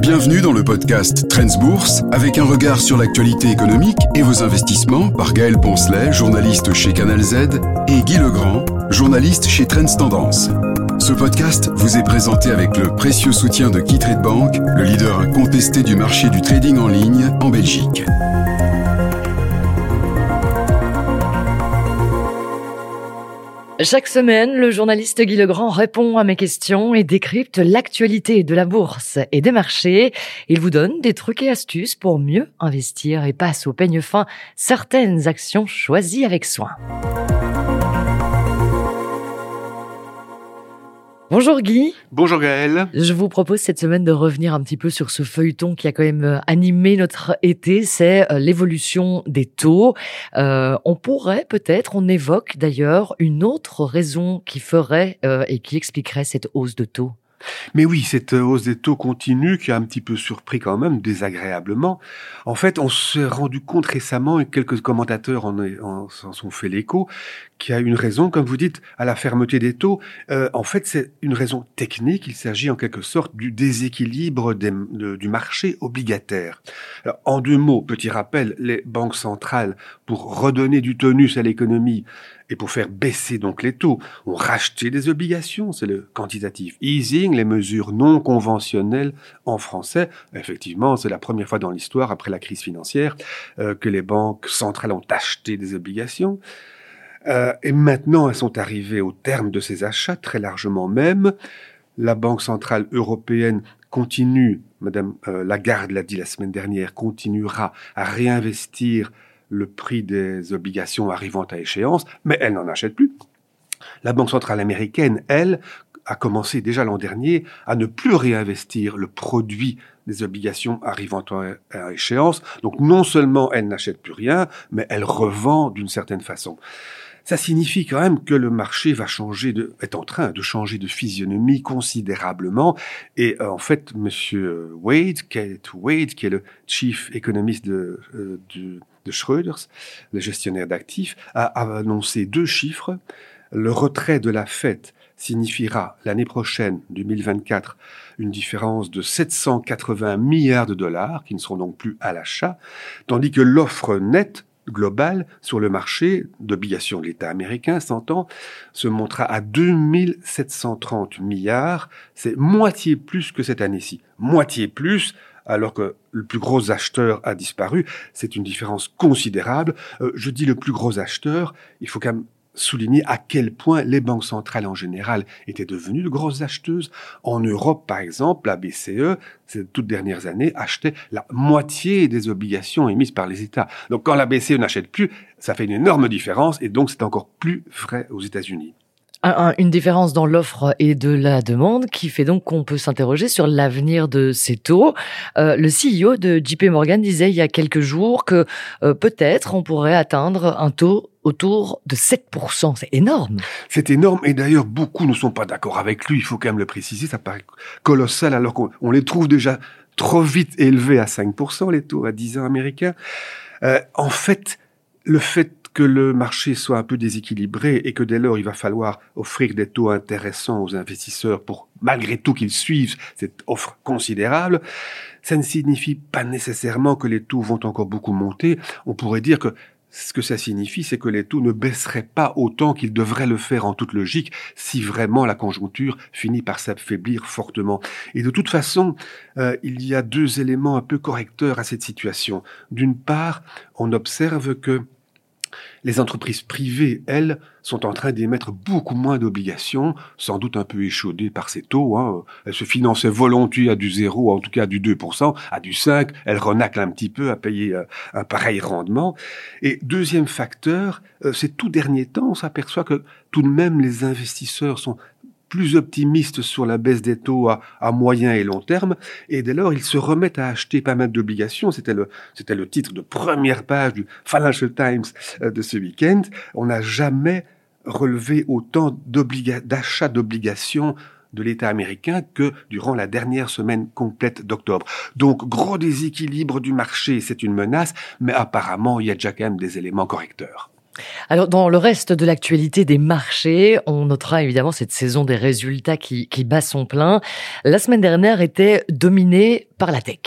Bienvenue dans le podcast Trends Bourse avec un regard sur l'actualité économique et vos investissements par Gaël Poncelet, journaliste chez Canal Z, et Guy Legrand, journaliste chez Trends Tendance. Ce podcast vous est présenté avec le précieux soutien de KeyTrade Bank, le leader incontesté du marché du trading en ligne en Belgique. Chaque semaine, le journaliste Guy Legrand répond à mes questions et décrypte l'actualité de la bourse et des marchés. Il vous donne des trucs et astuces pour mieux investir et passe au peigne fin certaines actions choisies avec soin. Bonjour Guy. Bonjour Gaël. Je vous propose cette semaine de revenir un petit peu sur ce feuilleton qui a quand même euh, animé notre été, c'est euh, l'évolution des taux. Euh, on pourrait peut-être, on évoque d'ailleurs une autre raison qui ferait et qui expliquerait cette hausse de taux. Mais oui, cette hausse des taux continue qui a un petit peu surpris quand même, désagréablement. En fait, on s'est rendu compte récemment, et quelques commentateurs en, en, en sont fait l'écho, qu'il y a une raison, comme vous dites, à la fermeté des taux. Euh, en fait, c'est une raison technique. Il s'agit en quelque sorte du déséquilibre du marché obligataire. Alors, en deux mots, petit rappel, les banques centrales, pour redonner du tonus à l'économie, et pour faire baisser donc les taux, ont racheté des obligations, c'est le quantitative easing, les mesures non conventionnelles en français. Effectivement, c'est la première fois dans l'histoire, après la crise financière, euh, que les banques centrales ont acheté des obligations. Euh, et maintenant, elles sont arrivées au terme de ces achats, très largement même. La Banque centrale européenne continue, Madame euh, Lagarde l'a dit la semaine dernière, continuera à réinvestir le prix des obligations arrivant à échéance, mais elle n'en achète plus. La Banque centrale américaine, elle, a commencé déjà l'an dernier à ne plus réinvestir le produit des obligations arrivant à échéance. Donc non seulement elle n'achète plus rien, mais elle revend d'une certaine façon. Ça signifie quand même que le marché va changer de, est en train de changer de physionomie considérablement. Et euh, en fait, Monsieur Wade, Kate Wade, qui est le chief économiste de, euh, de de le gestionnaire d'actifs, a annoncé deux chiffres. Le retrait de la fête signifiera l'année prochaine, 2024, une différence de 780 milliards de dollars qui ne seront donc plus à l'achat, tandis que l'offre nette globale sur le marché d'obligations de l'État américain, s'entend, se montra à 2730 milliards. C'est moitié plus que cette année-ci. Moitié plus, alors que le plus gros acheteur a disparu. C'est une différence considérable. Euh, je dis le plus gros acheteur, il faut quand même souligner à quel point les banques centrales en général étaient devenues de grosses acheteuses. En Europe, par exemple, la BCE, ces toutes dernières années, achetait la moitié des obligations émises par les États. Donc quand la BCE n'achète plus, ça fait une énorme différence et donc c'est encore plus vrai aux États-Unis une différence dans l'offre et de la demande qui fait donc qu'on peut s'interroger sur l'avenir de ces taux. Euh, le CEO de JP Morgan disait il y a quelques jours que euh, peut-être on pourrait atteindre un taux autour de 7%. C'est énorme. C'est énorme et d'ailleurs beaucoup ne sont pas d'accord avec lui. Il faut quand même le préciser. Ça paraît colossal alors qu'on les trouve déjà trop vite élevés à 5%, les taux à 10 ans américains. Euh, en fait, le fait que le marché soit un peu déséquilibré et que dès lors il va falloir offrir des taux intéressants aux investisseurs pour malgré tout qu'ils suivent cette offre considérable, ça ne signifie pas nécessairement que les taux vont encore beaucoup monter. On pourrait dire que ce que ça signifie, c'est que les taux ne baisseraient pas autant qu'ils devraient le faire en toute logique si vraiment la conjoncture finit par s'affaiblir fortement. Et de toute façon, euh, il y a deux éléments un peu correcteurs à cette situation. D'une part, on observe que les entreprises privées, elles, sont en train d'émettre beaucoup moins d'obligations, sans doute un peu échaudées par ces taux. Hein. Elles se finançaient volontiers à du zéro, en tout cas à du 2%, à du 5%. Elles renaclent un petit peu à payer euh, un pareil rendement. Et deuxième facteur, euh, ces tout derniers temps, on s'aperçoit que tout de même les investisseurs sont plus optimistes sur la baisse des taux à, moyen et long terme, et dès lors ils se remettent à acheter pas mal d'obligations. C'était le, c'était le titre de première page du Financial Times euh, de ce week-end. On n'a jamais relevé autant d'achats d'obligations de l'État américain que durant la dernière semaine complète d'octobre. Donc gros déséquilibre du marché, c'est une menace, mais apparemment il y a déjà quand même des éléments correcteurs. Alors, dans le reste de l'actualité des marchés, on notera évidemment cette saison des résultats qui, bat son plein. La semaine dernière était dominée par la tech.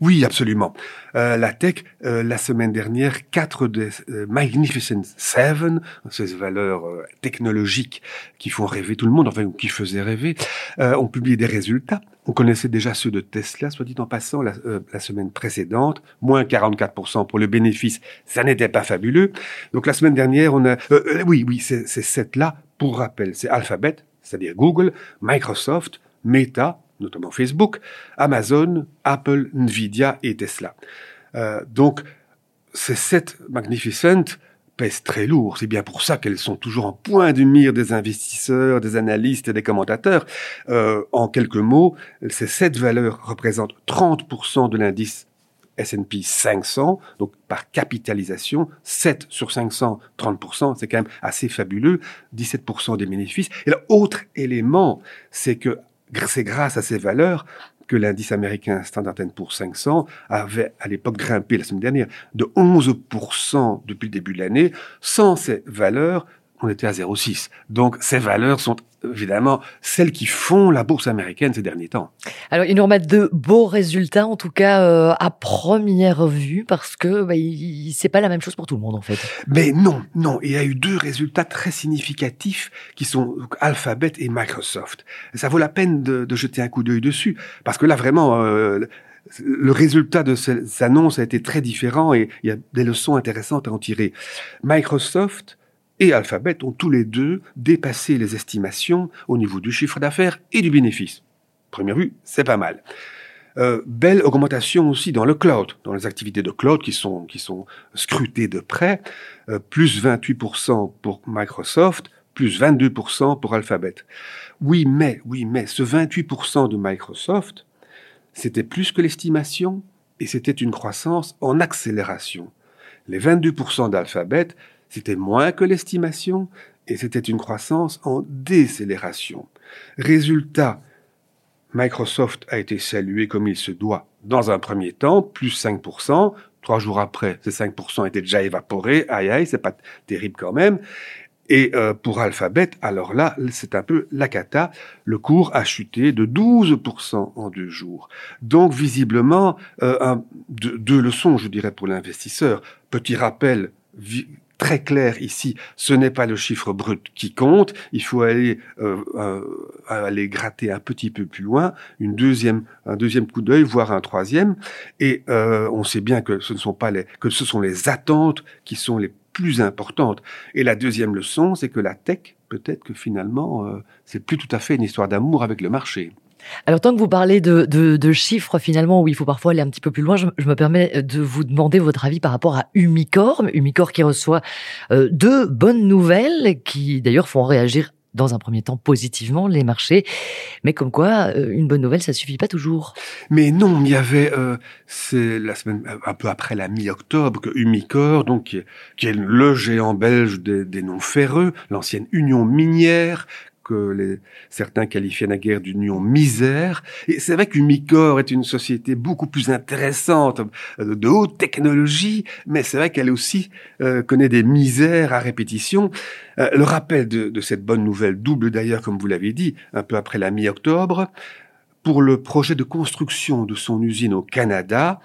Oui, absolument. Euh, la tech, euh, la semaine dernière, quatre des euh, Magnificent Seven, ces valeurs technologiques qui font rêver tout le monde, enfin qui faisaient rêver, ont publié des résultats. On connaissait déjà ceux de Tesla, soit dit en passant, la, la semaine précédente, moins 44% pour le bénéfice, ça n'était pas fabuleux. Donc la semaine dernière, on a... oui, oui, c'est sept-là, pour rappel, c'est Alphabet, c'est-à-dire Google, Microsoft, Meta, notamment Facebook, Amazon, Apple, Nvidia et Tesla. Euh, donc, ces sept Magnificent pèsent très lourd. C'est bien pour ça qu'elles sont toujours en point de mire des investisseurs, des analystes et des commentateurs. Euh, en quelques mots, ces sept valeurs représentent 30% de l'indice S&P 500, donc par capitalisation, 7 sur 500, 30%, c'est quand même assez fabuleux, 17% des bénéfices. Et l'autre élément, c'est que c'est grâce à ces valeurs que l'indice américain Standard Poor's 500 avait à l'époque grimpé la semaine dernière de 11% depuis le début de l'année. Sans ces valeurs, on était à 0,6. Donc ces valeurs sont évidemment celles qui font la bourse américaine ces derniers temps. Alors ils nous remettent de beaux résultats, en tout cas euh, à première vue, parce que bah, c'est pas la même chose pour tout le monde en fait. Mais non, non, il y a eu deux résultats très significatifs qui sont Alphabet et Microsoft. Ça vaut la peine de, de jeter un coup d'œil dessus, parce que là vraiment. Euh, le résultat de ces annonces a été très différent et il y a des leçons intéressantes à en tirer. Microsoft et Alphabet ont tous les deux dépassé les estimations au niveau du chiffre d'affaires et du bénéfice. Première vue, c'est pas mal. Euh, belle augmentation aussi dans le cloud, dans les activités de cloud qui sont, qui sont scrutées de près, euh, plus 28% pour Microsoft, plus 22% pour Alphabet. Oui, mais, oui, mais ce 28% de Microsoft, c'était plus que l'estimation et c'était une croissance en accélération. Les 22% d'Alphabet, c'était moins que l'estimation et c'était une croissance en décélération. Résultat, Microsoft a été salué comme il se doit dans un premier temps, plus 5%. Trois jours après, ces 5% étaient déjà évaporés. Aïe aïe, c'est pas terrible quand même. Et euh, pour Alphabet, alors là, c'est un peu la cata. Le cours a chuté de 12% en deux jours. Donc visiblement, euh, deux leçons, je dirais, pour l'investisseur. Petit rappel très clair ici, ce n'est pas le chiffre brut qui compte, il faut aller, euh, euh, aller gratter un petit peu plus loin, une deuxième, un deuxième coup d'œil, voire un troisième, et euh, on sait bien que ce ne sont pas les, que ce sont les attentes qui sont les plus importantes. Et la deuxième leçon, c'est que la tech, peut-être que finalement, euh, c'est plus tout à fait une histoire d'amour avec le marché. Alors, tant que vous parlez de, de, de, chiffres, finalement, où il faut parfois aller un petit peu plus loin, je, je, me permets de vous demander votre avis par rapport à Umicore. Umicore qui reçoit euh, deux bonnes nouvelles qui, d'ailleurs, font réagir dans un premier temps positivement les marchés, mais comme quoi euh, une bonne nouvelle ça suffit pas toujours. Mais non, il y avait euh, c'est la semaine un peu après la mi-octobre que Umicore, donc qui est, le géant belge des, des noms ferreux, l'ancienne Union minière, que les, certains qualifiaient naguère d'union misère. Et c'est vrai qu'Umicor est une société beaucoup plus intéressante, euh, de haute technologie, mais c'est vrai qu'elle aussi euh, connaît des misères à répétition. Euh, le rappel de, de cette bonne nouvelle double d'ailleurs, comme vous l'avez dit, un peu après la mi-octobre, pour le projet de construction de son usine au Canada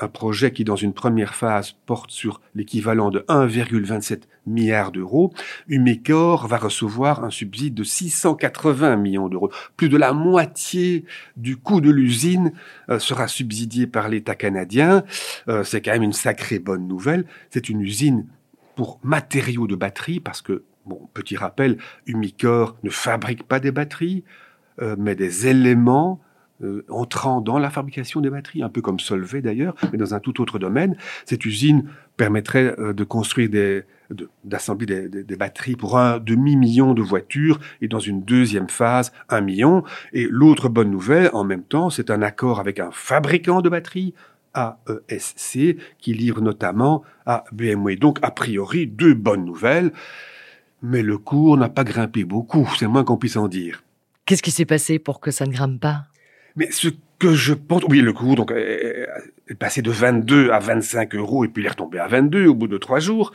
un projet qui, dans une première phase, porte sur l'équivalent de 1,27 milliard d'euros, Umicore va recevoir un subside de 680 millions d'euros. Plus de la moitié du coût de l'usine euh, sera subsidié par l'État canadien. Euh, c'est quand même une sacrée bonne nouvelle. C'est une usine pour matériaux de batterie, parce que, bon, petit rappel, Umicore ne fabrique pas des batteries, euh, mais des éléments euh, entrant dans la fabrication des batteries, un peu comme Solvay d'ailleurs, mais dans un tout autre domaine. Cette usine permettrait euh, de construire des, d'assembler des, des, batteries pour un demi-million de voitures et dans une deuxième phase, un million. Et l'autre bonne nouvelle, en même temps, c'est un accord avec un fabricant de batteries, AESC, qui livre notamment à BMW. Donc, a priori, deux bonnes nouvelles. Mais le cours n'a pas grimpé beaucoup, c'est moins qu'on puisse en dire. Qu'est-ce qui s'est passé pour que ça ne grimpe pas? Mais ce que je pense, oui, le cours donc est passé de 22 à 25 euros et puis il est retombé à 22 au bout de trois jours.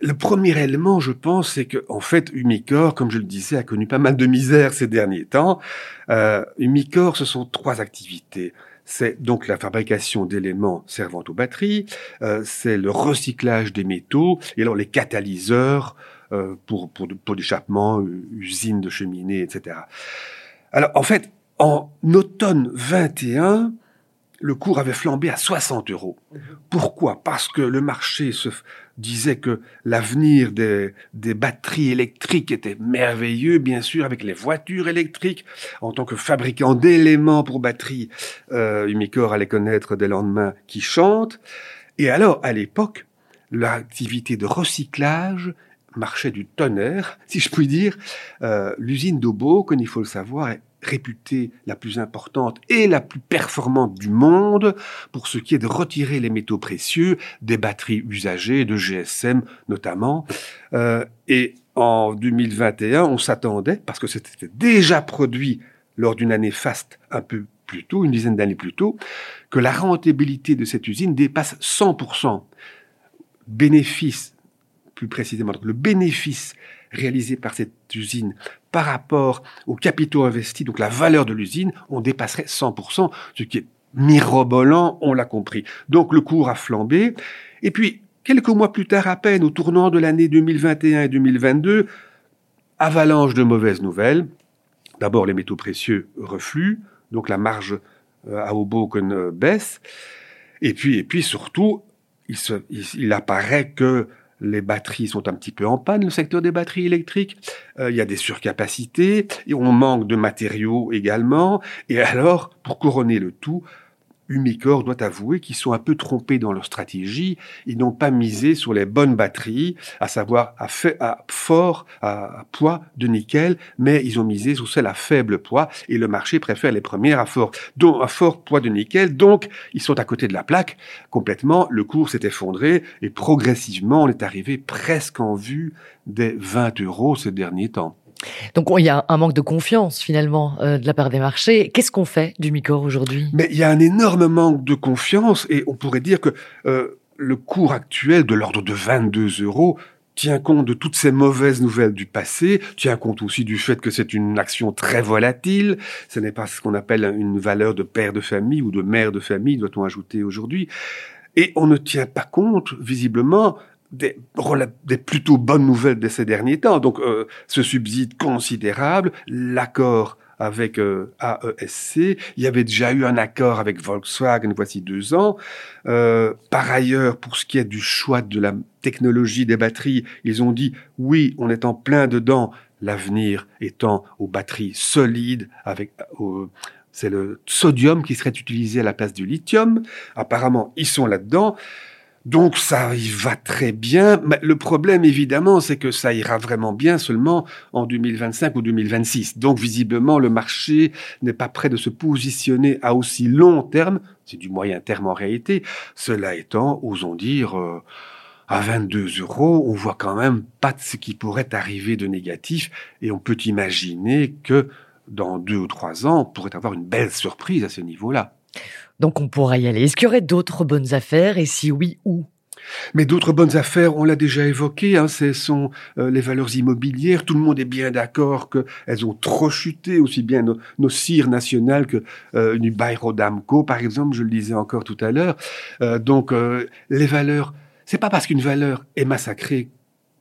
le premier élément, je pense, c'est que en fait, Umicore, comme je le disais, a connu pas mal de misère ces derniers temps. Euh, Umicore, ce sont trois activités. C'est donc la fabrication d'éléments servant aux batteries, euh, c'est le recyclage des métaux, et alors les catalyseurs euh, pour, pour, pour d'échappement, usines de cheminées, etc. Alors en fait, en automne 21, le cours avait flambé à 60 euros. Mhm. Pourquoi? Parce que le marché se disait que l'avenir des, des, batteries électriques était merveilleux, bien sûr, avec les voitures électriques. En tant que fabricant d'éléments pour batteries, euh, Umicore allait connaître des lendemains qui chantent. Et alors, à l'époque, l'activité de recyclage marchait du tonnerre, si je puis dire. Euh, L'usine d'Obo, comme il faut le savoir, est réputée la plus importante et la plus performante du monde pour ce qui est de retirer les métaux précieux des batteries usagées, de GSM notamment. Euh, et en 2021, on s'attendait, parce que c'était déjà produit lors d'une année faste un peu plus tôt, une dizaine d'années plus tôt, que la rentabilité de cette usine dépasse 100%. Bénéfice, plus précisément, le bénéfice réalisé par cette usine par rapport aux capitaux investis, donc la valeur de l'usine, on dépasserait 100%, ce qui est mirobolant, on l'a compris. Donc le cours a flambé. Et puis, quelques mois plus tard à peine, au tournant de l'année 2021 et 2022, avalanche de mauvaises nouvelles. D'abord, les métaux précieux refluent, donc la marge euh, à Hoboken baisse. Et puis, et puis surtout, il, il apparaît que les batteries sont un petit peu en panne, le secteur des batteries électriques. Euh, il y a des surcapacités, on manque de matériaux également. Et alors, pour couronner le tout, Umicore doit avouer qu'ils sont un peu trompés dans leur stratégie. Ils n'ont pas misé sur les bonnes batteries, à savoir à, fort à, poids de nickel, mais ils ont misé sur celles à faible poids et le marché préfère les premières à fort, à fort poids de nickel. Donc, ils sont à côté de la plaque complètement. Le cours s'est effondré et progressivement, on est arrivé presque en vue des 20 euros ces derniers temps. Donc il y a un manque de confiance finalement euh, de la part des marchés. Qu'est-ce qu'on fait du Micor aujourd'hui? Mais il y a un énorme manque de confiance et on pourrait dire que euh, le cours actuel de l'ordre de 22 euros tient compte de toutes ces mauvaises nouvelles du passé, tient compte aussi du fait que c'est une action très volatile, ce n'est pas ce qu'on appelle une valeur de père de famille ou de mère de famille, doit-on ajouter aujourd'hui. Et on ne tient pas compte, visiblement, des, des, plutôt bonnes nouvelles de ces derniers temps. Donc, euh, ce subside considérable, l'accord avec euh, AESC, il y avait déjà eu un accord avec Volkswagen voici deux ans. Euh, par ailleurs, pour ce qui est du choix de la technologie des batteries, ils ont dit oui, on est en plein dedans, l'avenir étant aux batteries solides avec c'est le sodium qui serait utilisé à la place du lithium. Apparemment, ils sont là-dedans. Donc ça y va très bien. Mais le problème, évidemment, c'est que ça ira vraiment bien seulement en 2025 ou 2026. Donc visiblement, le marché n'est pas prêt de se positionner à aussi long terme. C'est du moyen terme en réalité. Cela étant, osons dire... Euh, à 22 euros, on voit quand même pas de ce qui pourrait arriver de négatif et on peut imaginer que dans deux ou trois ans, on pourrait avoir une belle surprise à ce niveau-là. Donc on pourra y aller. Est-ce qu'il y aurait d'autres bonnes affaires? Et si oui, où? Mais d'autres bonnes affaires, on l'a déjà évoqué, hein, ce sont euh, les valeurs immobilières. Tout le monde est bien d'accord qu'elles ont trop chuté, aussi bien nos, nos cires nationales que euh, Damco, par exemple, je le disais encore tout à l'heure. Euh, donc euh, les valeurs, c'est pas parce qu'une valeur est massacrée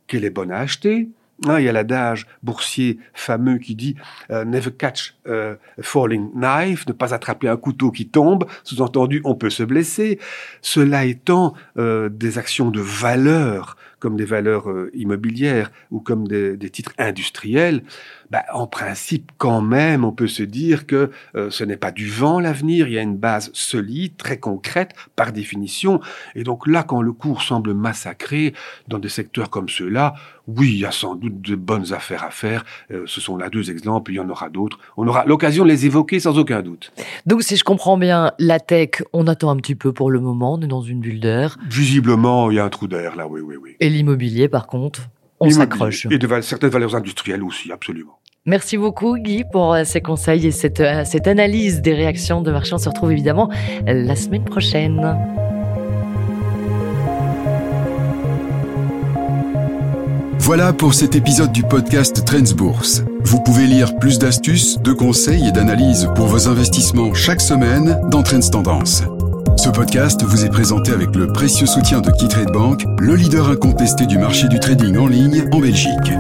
qu'elle est bonne à acheter. Ah, il y a l'adage boursier fameux qui dit euh, Never catch a falling knife, ne pas attraper un couteau qui tombe. Sous-entendu, on peut se blesser. Cela étant euh, des actions de valeur, comme des valeurs euh, immobilières ou comme des, titres industriels, bah, en principe, quand même, on peut se dire que ce n'est pas du vent l'avenir, il y a une base solide, très concrète, par définition. Et donc là, quand le cours semble massacré dans des secteurs comme ceux-là, oui, il y a sans doute de bonnes affaires à faire. Euh, ce sont là deux exemples, il y en aura d'autres. On aura l'occasion de les évoquer sans aucun doute. Donc, si je comprends bien, la tech, on attend un petit peu pour le moment, on est dans une bulle d'air. Visiblement, il y a un trou d'air là, oui, oui, oui. Et l'immobilier, par contre on s'accroche. Et de certaines valeurs industrielles aussi, absolument. Merci beaucoup Guy pour euh, ces conseils et cette, euh, cette analyse des réactions de marché. On se retrouve évidemment la semaine prochaine. Voilà pour cet épisode du podcast Trends Bourse. Vous pouvez lire plus d'astuces, de conseils et d'analyses pour vos investissements chaque semaine dans Trends Tendance. Ce podcast vous est présenté avec le précieux soutien de KeyTrade Bank, le leader incontesté du marché du trading en ligne en Belgique.